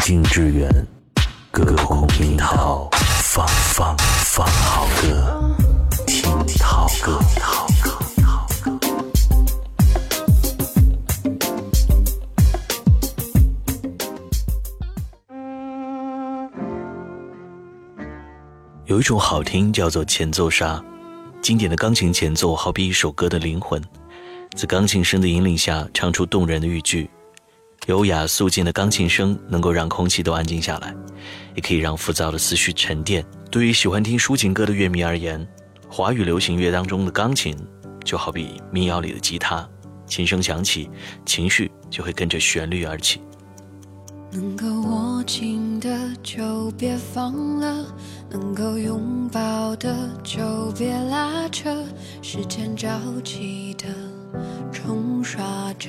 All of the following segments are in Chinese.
听之远，歌空听涛，放放放好歌，听好歌。有一种好听叫做前奏杀，经典的钢琴前奏好比一首歌的灵魂，在钢琴声的引领下，唱出动人的豫句。优雅肃静的钢琴声能够让空气都安静下来，也可以让浮躁的思绪沉淀。对于喜欢听抒情歌的乐迷而言，华语流行乐当中的钢琴就好比民谣里的吉他，琴声响起，情绪就会跟着旋律而起。能够握紧的就别放了，能够拥抱的就别拉扯，时间着急的冲刷着。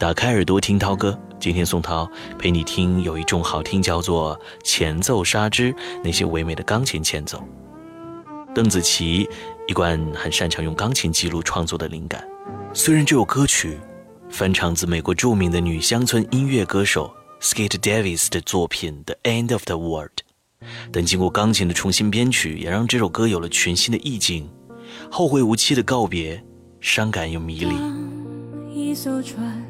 打开耳朵听涛哥，今天宋涛陪你听有一种好听，叫做前奏杀之那些唯美的钢琴前奏。邓紫棋一贯很擅长用钢琴记录创作的灵感，虽然这首歌曲翻唱自美国著名的女乡村音乐歌手 s k t e t Davis 的作品《The End of the World》，但经过钢琴的重新编曲，也让这首歌有了全新的意境。后会无期的告别，伤感又迷离。一艘船。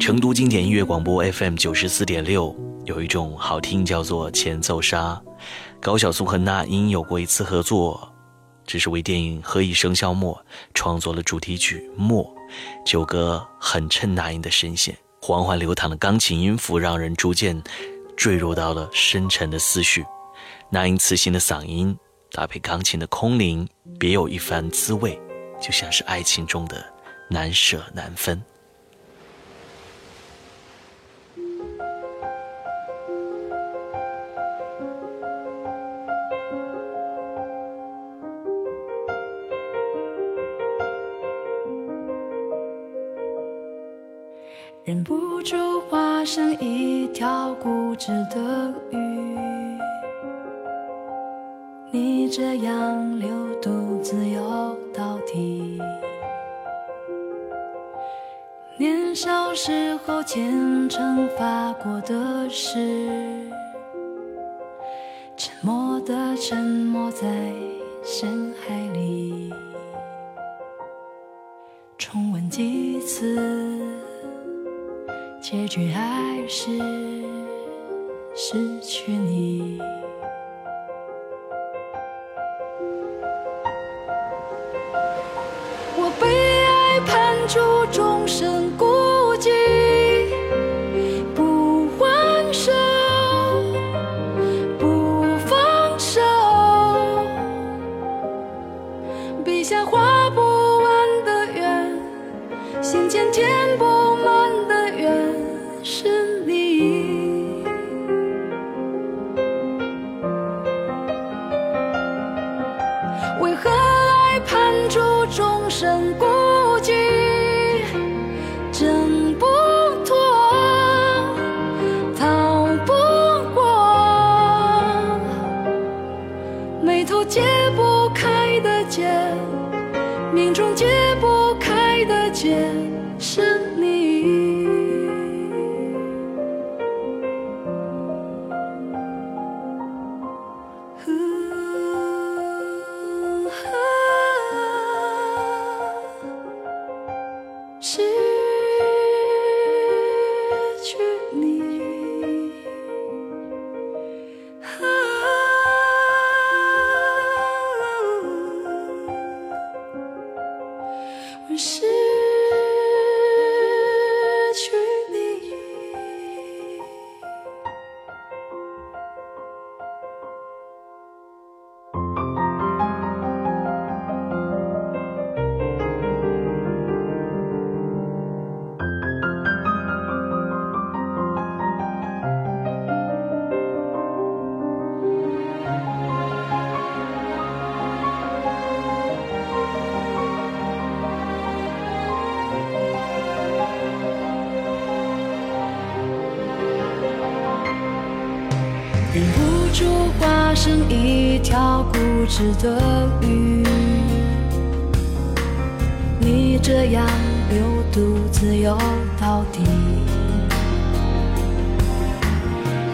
成都经典音乐广播 FM 九十四点六有一种好听，叫做前奏杀。高晓松和那英有过一次合作，只是为电影《何以笙箫默》创作了主题曲《默》。九歌很衬那英的声线，缓缓流淌的钢琴音符让人逐渐坠入到了深沉的思绪。那英磁性的嗓音搭配钢琴的空灵，别有一番滋味，就像是爱情中的。难舍难分，忍不住化身一条固执的鱼，你这样流。小时候虔诚发过的誓，沉默的沉默在深海里，重温几次，结局还是失去你。我被爱判处终身。孤。池的雨。你这样又独自游到底。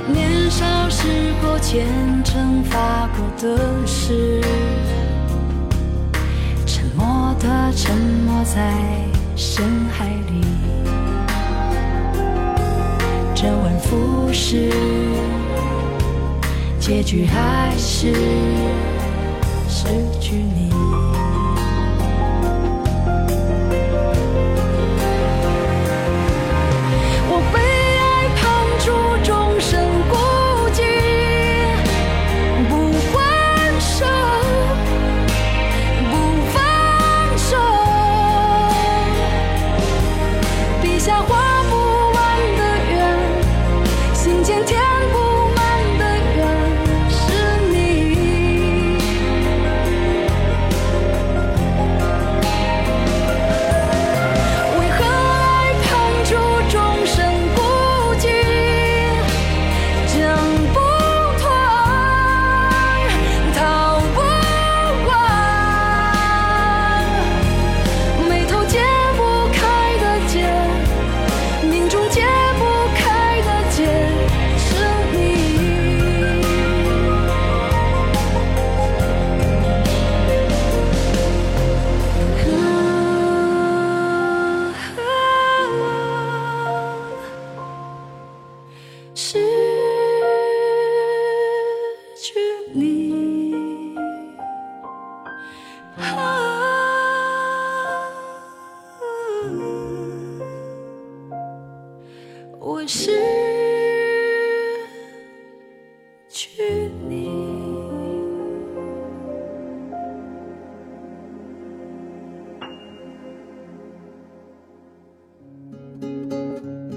年少时过虔诚发过的誓，沉默的沉默在深海里，周而复始，结局还是。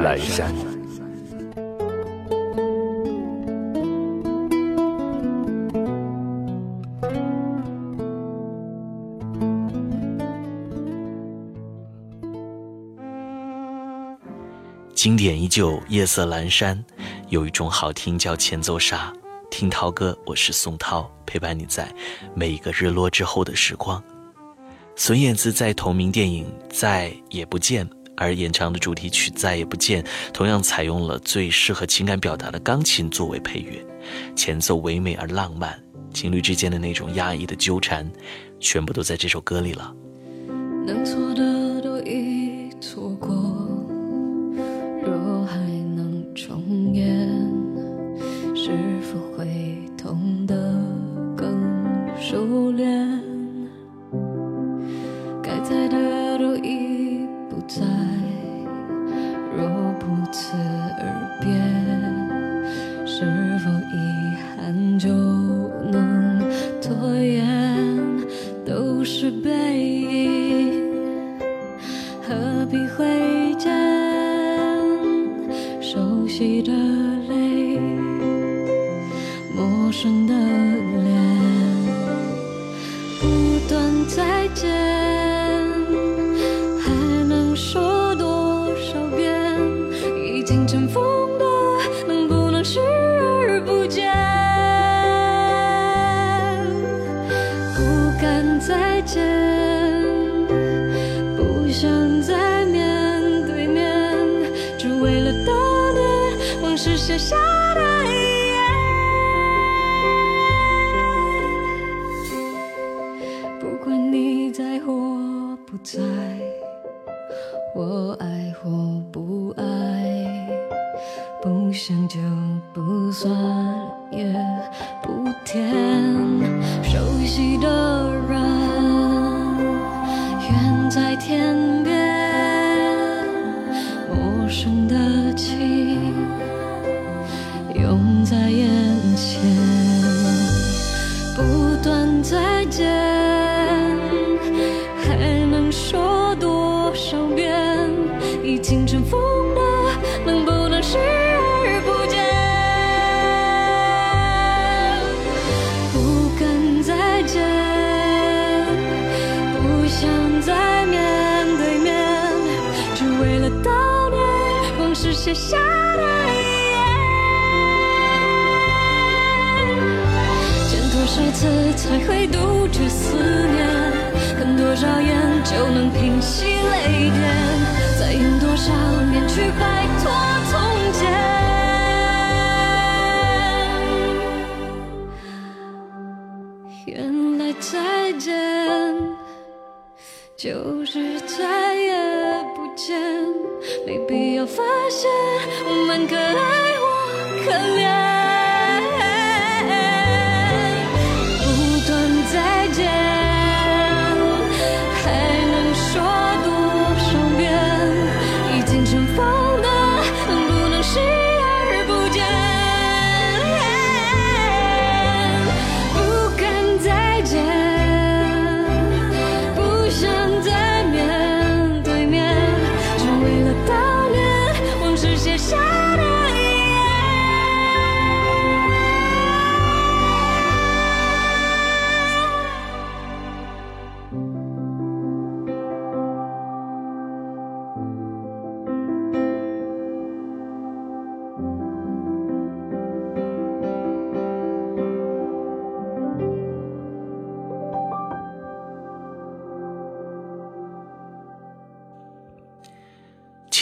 阑珊，经典依旧，夜色阑珊。有一种好听叫前奏杀。听涛歌，我是宋涛，陪伴你在每一个日落之后的时光。孙燕姿在同名电影《再也不见》。而演唱的主题曲《再也不见》，同样采用了最适合情感表达的钢琴作为配乐，前奏唯美而浪漫，情侣之间的那种压抑的纠缠，全部都在这首歌里了。若还能重演，是否会痛的更熟练？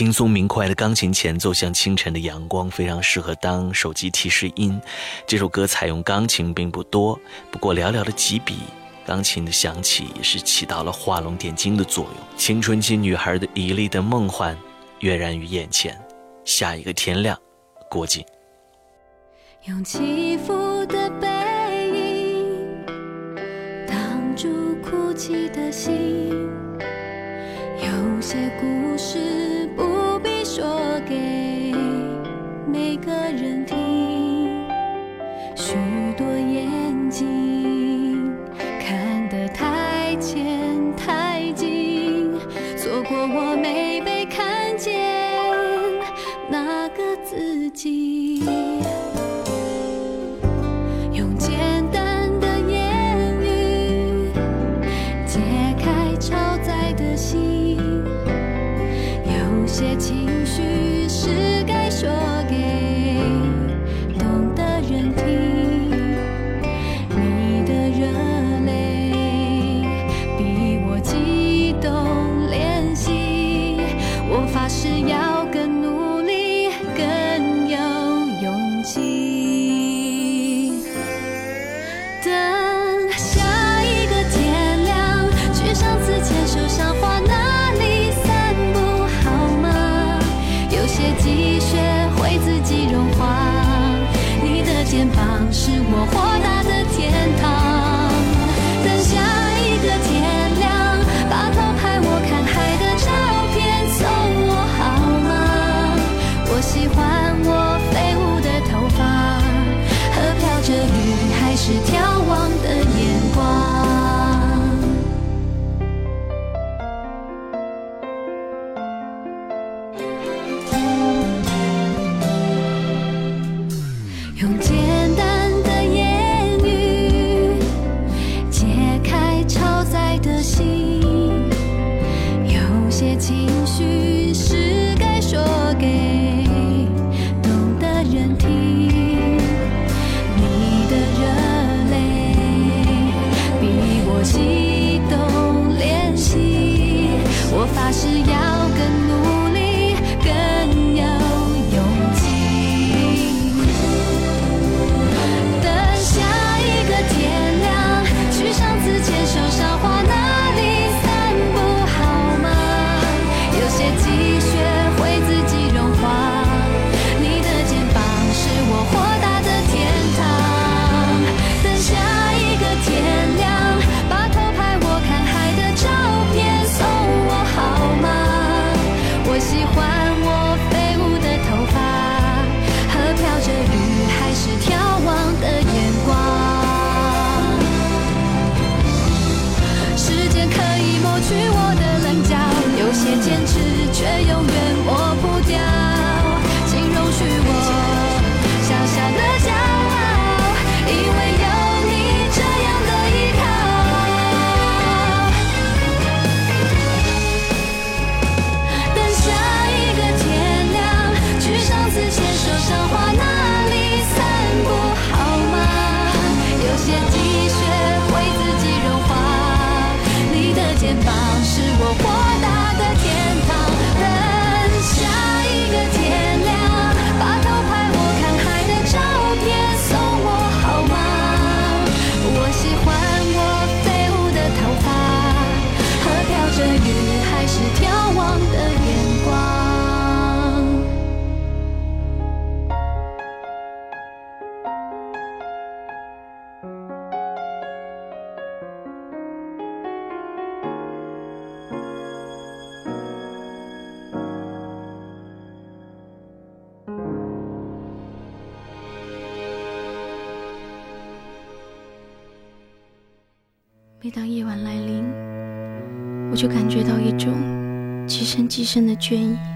轻松明快的钢琴前奏，像清晨的阳光，非常适合当手机提示音。这首歌采用钢琴并不多，不过寥寥的几笔，钢琴的响起也是起到了画龙点睛的作用。青春期女孩的一粒的梦幻，跃然于眼前。下一个天亮，郭靖。用起伏的背影挡住哭泣的心，有些故事。说给每个人听，许多眼睛。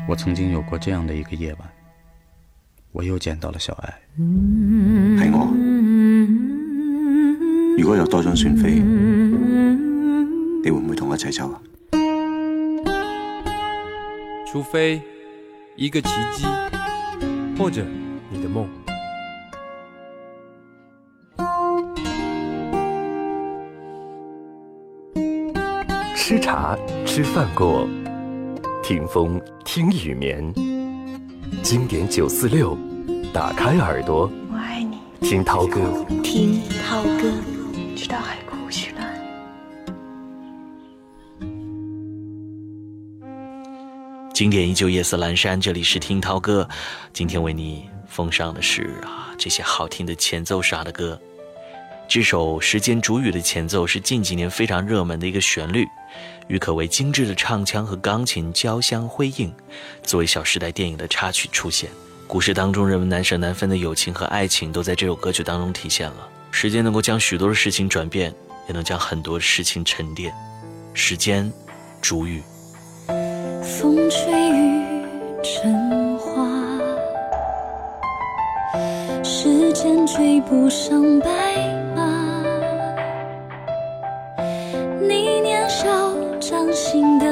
我曾经有过这样的一个夜晚，我又见到了小爱。系我。如果有多张船飞，你会不会同我一起走啊？除非一个奇迹，或者你的梦。吃茶吃饭过。听风，听雨眠。经典九四六，打开耳朵，我爱你。听涛歌，听涛歌，直到海枯石烂。经典依旧，夜色阑珊。这里是听涛歌，今天为你奉上的，是啊，这些好听的前奏啥的歌。这首《时间煮雨》的前奏是近几年非常热门的一个旋律，与可谓精致的唱腔和钢琴交相辉映，作为《小时代》电影的插曲出现。故事当中人们难舍难分的友情和爱情，都在这首歌曲当中体现了。时间能够将许多的事情转变，也能将很多事情沉淀。时间，煮雨。风吹雨成花，时间追不上白。心。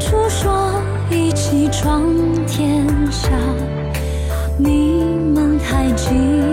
当初说一起闯天下，你们太急。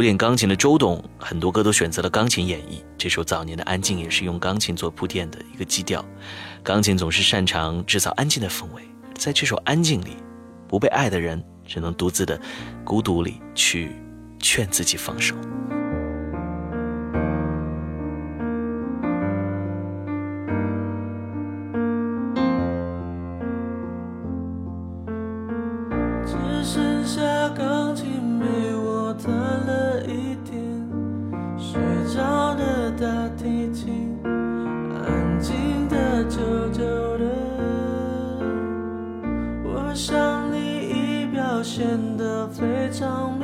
古典钢琴的周董，很多歌都选择了钢琴演绎。这首早年的《安静》也是用钢琴做铺垫的一个基调。钢琴总是擅长制造安静的氛围，在这首《安静》里，不被爱的人只能独自的孤独里去劝自己放手。上。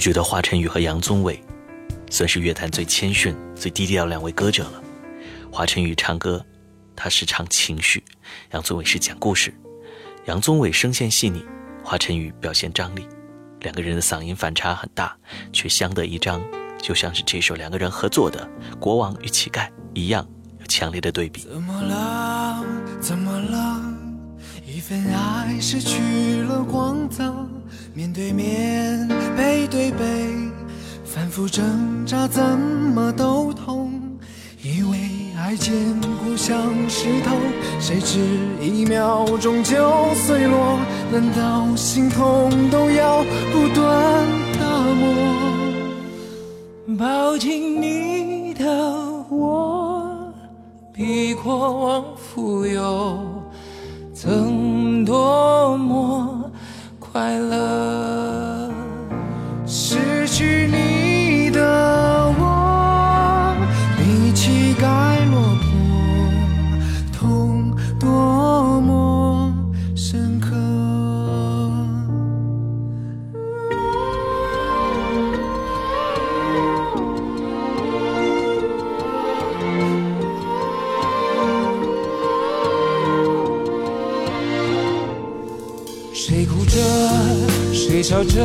觉得华晨宇和杨宗纬算是乐坛最谦逊、最低调两位歌者了。华晨宇唱歌，他是唱情绪；杨宗纬是讲故事。杨宗纬声线细腻，华晨宇表现张力。两个人的嗓音反差很大，却相得益彰，就像是这首两个人合作的《国王与乞丐》一样，有强烈的对比。怎怎么么了？了？一份爱失去了光泽，面对面背对背，反复挣扎怎么都痛。以为爱坚固像石头，谁知一秒钟就碎落。难道心痛都要不断打磨？抱紧你的我，比过往富有，曾。多么快乐！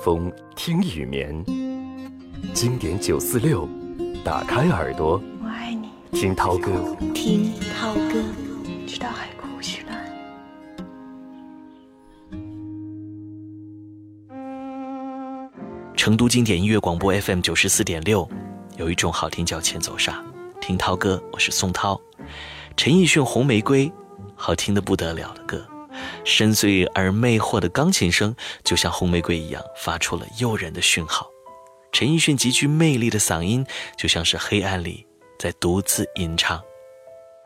风听雨眠，经典九四六，打开耳朵，我爱你，听涛哥，听涛哥，直到海枯石烂。成都经典音乐广播 FM 九十四点六，有一种好听叫《前奏沙》，听涛哥，我是宋涛。陈奕迅《红玫瑰》，好听的不得了的歌。深邃而魅惑的钢琴声，就像红玫瑰一样发出了诱人的讯号。陈奕迅极具魅力的嗓音，就像是黑暗里在独自吟唱。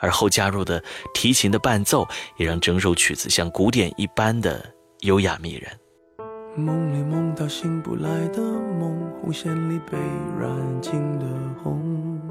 而后加入的提琴的伴奏，也让整首曲子像古典一般的优雅迷人。梦里梦到醒不来的梦，红线里被软禁的红。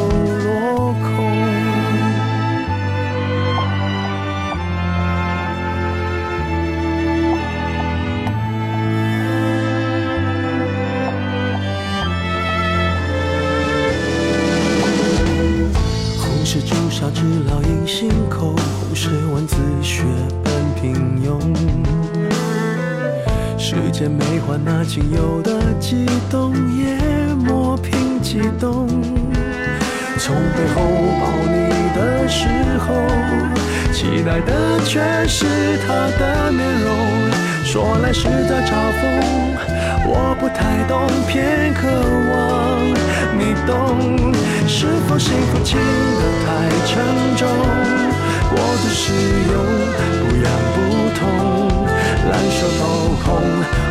仅有的激动也磨平激动。从背后抱你的时候，期待的却是他的面容。说来是在嘲讽，我不太懂，偏渴望你懂。是否幸福轻得太沉重？过度使用不痒不痛，烂熟透红。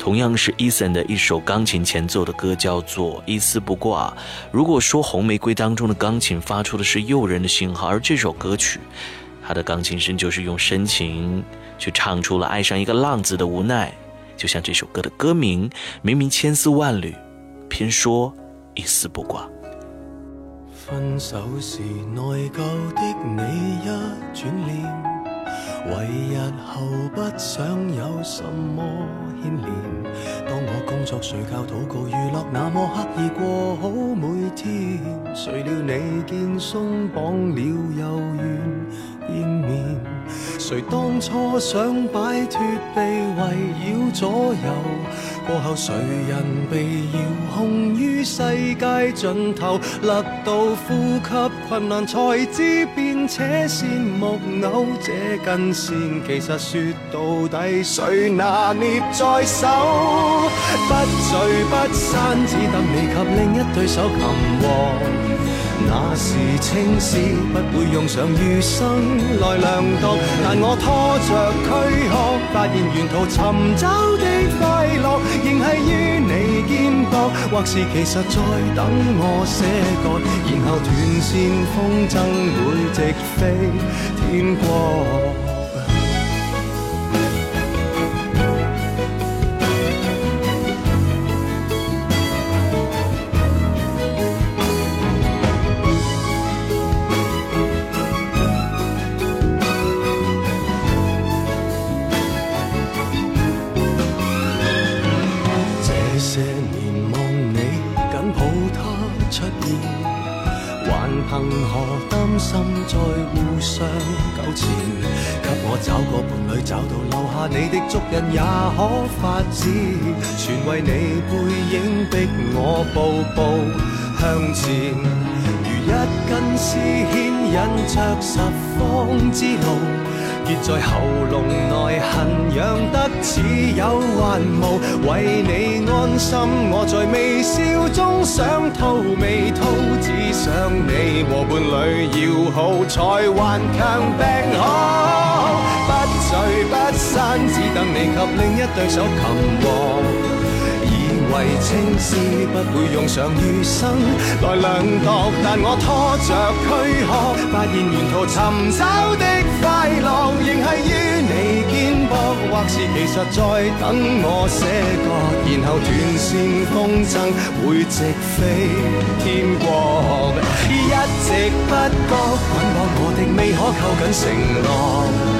同样是 Eason 的一首钢琴前奏的歌，叫做《一丝不挂》。如果说红玫瑰当中的钢琴发出的是诱人的信号，而这首歌曲，它的钢琴声就是用深情去唱出了爱上一个浪子的无奈。就像这首歌的歌名，明明千丝万缕，偏说一丝不挂。为日后不想有甚么牵连，当我工作、睡觉、祷告、娱乐，那么刻意过好每天，谁料你见松绑了又愿见面？谁当初想摆脱被围绕左右？过后，谁人被遥控于世界尽头，勒到呼吸困难，才知变扯线木偶。这根线其实说到底，谁拿捏在手，不聚不散，只等你及另一对手擒获。那是青史，不会用上余生来量度。但我拖着躯壳，发现沿途寻找的快乐，仍系于你肩膊，或是其实在等我些个，然后断线风筝会直飞天国。街到留下你的足印也可发指，全为你背影逼我步步向前，如一根丝牵引着十方之路，结在喉咙内痕，痒得似有还无。为你安心，我在微笑中想吐未吐，只想你和伴侣要好才还强病好。不散，只等你及另一對手擒获。以為青丝不會用上餘生來兩度，但我拖着躯壳，發現沿途尋找的快樂，仍係於你肩膊。或是其實在等我捨割，然後斷線風箏會直飛天国。一直不覺，捆绑我的未可扣緊承諾。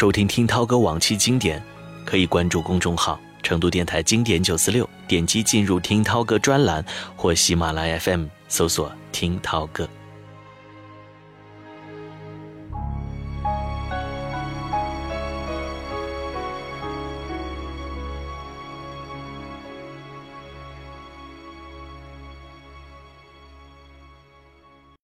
收听听涛哥往期经典，可以关注公众号“成都电台经典九四六”，点击进入听涛哥专栏，或喜马拉雅 FM 搜索“听涛哥”。